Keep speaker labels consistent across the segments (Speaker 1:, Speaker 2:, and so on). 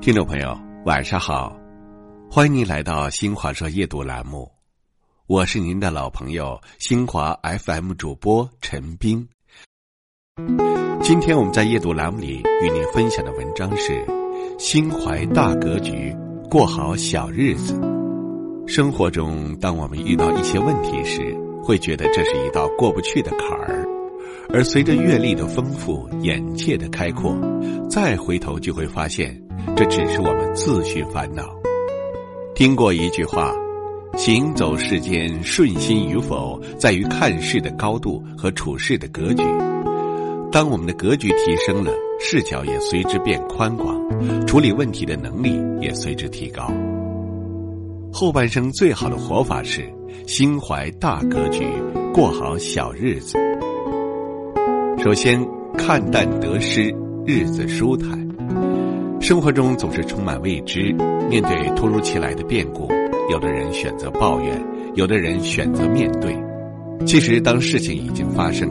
Speaker 1: 听众朋友，晚上好，欢迎您来到新华社夜读栏目，我是您的老朋友新华 FM 主播陈斌。今天我们在夜读栏目里与您分享的文章是《心怀大格局，过好小日子》。生活中，当我们遇到一些问题时，会觉得这是一道过不去的坎儿。而随着阅历的丰富、眼界的开阔，再回头就会发现，这只是我们自寻烦恼。听过一句话：“行走世间，顺心与否，在于看事的高度和处事的格局。”当我们的格局提升了，视角也随之变宽广，处理问题的能力也随之提高。后半生最好的活法是心怀大格局，过好小日子。首先，看淡得失，日子舒坦。生活中总是充满未知，面对突如其来的变故，有的人选择抱怨，有的人选择面对。其实，当事情已经发生，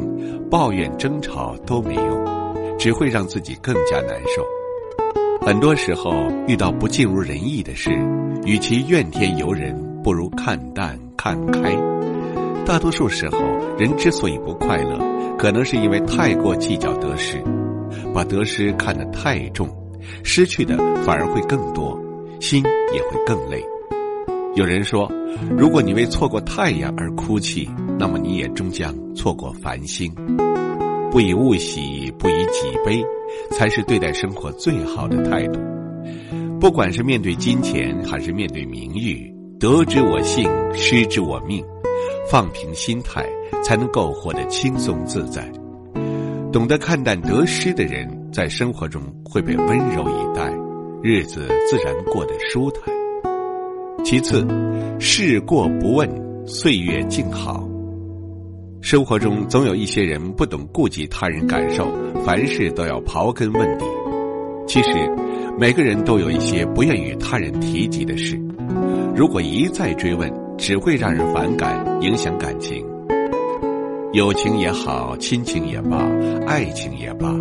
Speaker 1: 抱怨、争吵都没用，只会让自己更加难受。很多时候，遇到不尽如人意的事，与其怨天尤人，不如看淡看开。大多数时候，人之所以不快乐，可能是因为太过计较得失，把得失看得太重，失去的反而会更多，心也会更累。有人说，如果你为错过太阳而哭泣，那么你也终将错过繁星。不以物喜，不以己悲，才是对待生活最好的态度。不管是面对金钱，还是面对名誉，得之我幸，失之我命。放平心态，才能够活得轻松自在。懂得看淡得失的人，在生活中会被温柔以待，日子自然过得舒坦。其次，事过不问，岁月静好。生活中总有一些人不懂顾及他人感受，凡事都要刨根问底。其实，每个人都有一些不愿与他人提及的事，如果一再追问。只会让人反感，影响感情。友情也好，亲情也罢，爱情也罢，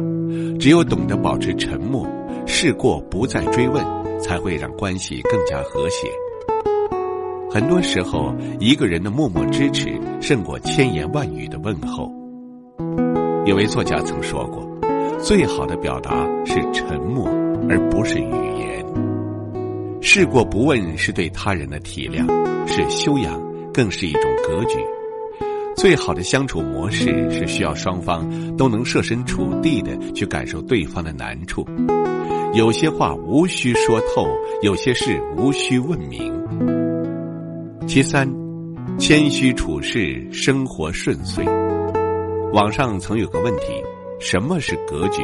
Speaker 1: 只有懂得保持沉默，事过不再追问，才会让关系更加和谐。很多时候，一个人的默默支持胜过千言万语的问候。有位作家曾说过：“最好的表达是沉默，而不是语言。”事过不问是对他人的体谅，是修养，更是一种格局。最好的相处模式是需要双方都能设身处地的去感受对方的难处。有些话无需说透，有些事无需问明。其三，谦虚处事，生活顺遂。网上曾有个问题：什么是格局？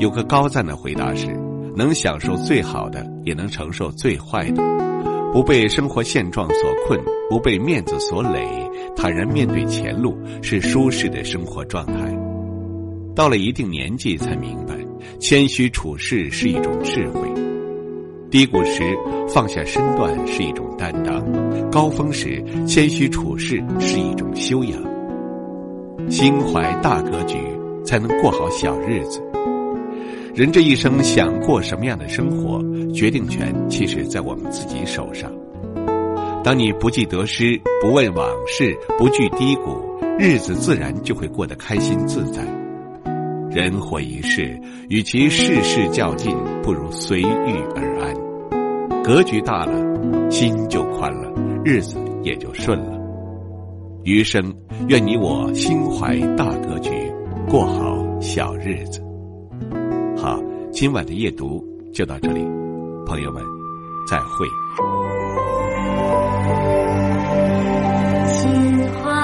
Speaker 1: 有个高赞的回答是。能享受最好的，也能承受最坏的，不被生活现状所困，不被面子所累，坦然面对前路，是舒适的生活状态。到了一定年纪，才明白，谦虚处事是一种智慧。低谷时放下身段是一种担当，高峰时谦虚处事是一种修养。心怀大格局，才能过好小日子。人这一生想过什么样的生活，决定权其实在我们自己手上。当你不计得失，不问往事，不惧低谷，日子自然就会过得开心自在。人活一世，与其事事较劲，不如随遇而安。格局大了，心就宽了，日子也就顺了。余生，愿你我心怀大格局，过好小日子。好，今晚的夜读就到这里，朋友们，再会。
Speaker 2: 心花。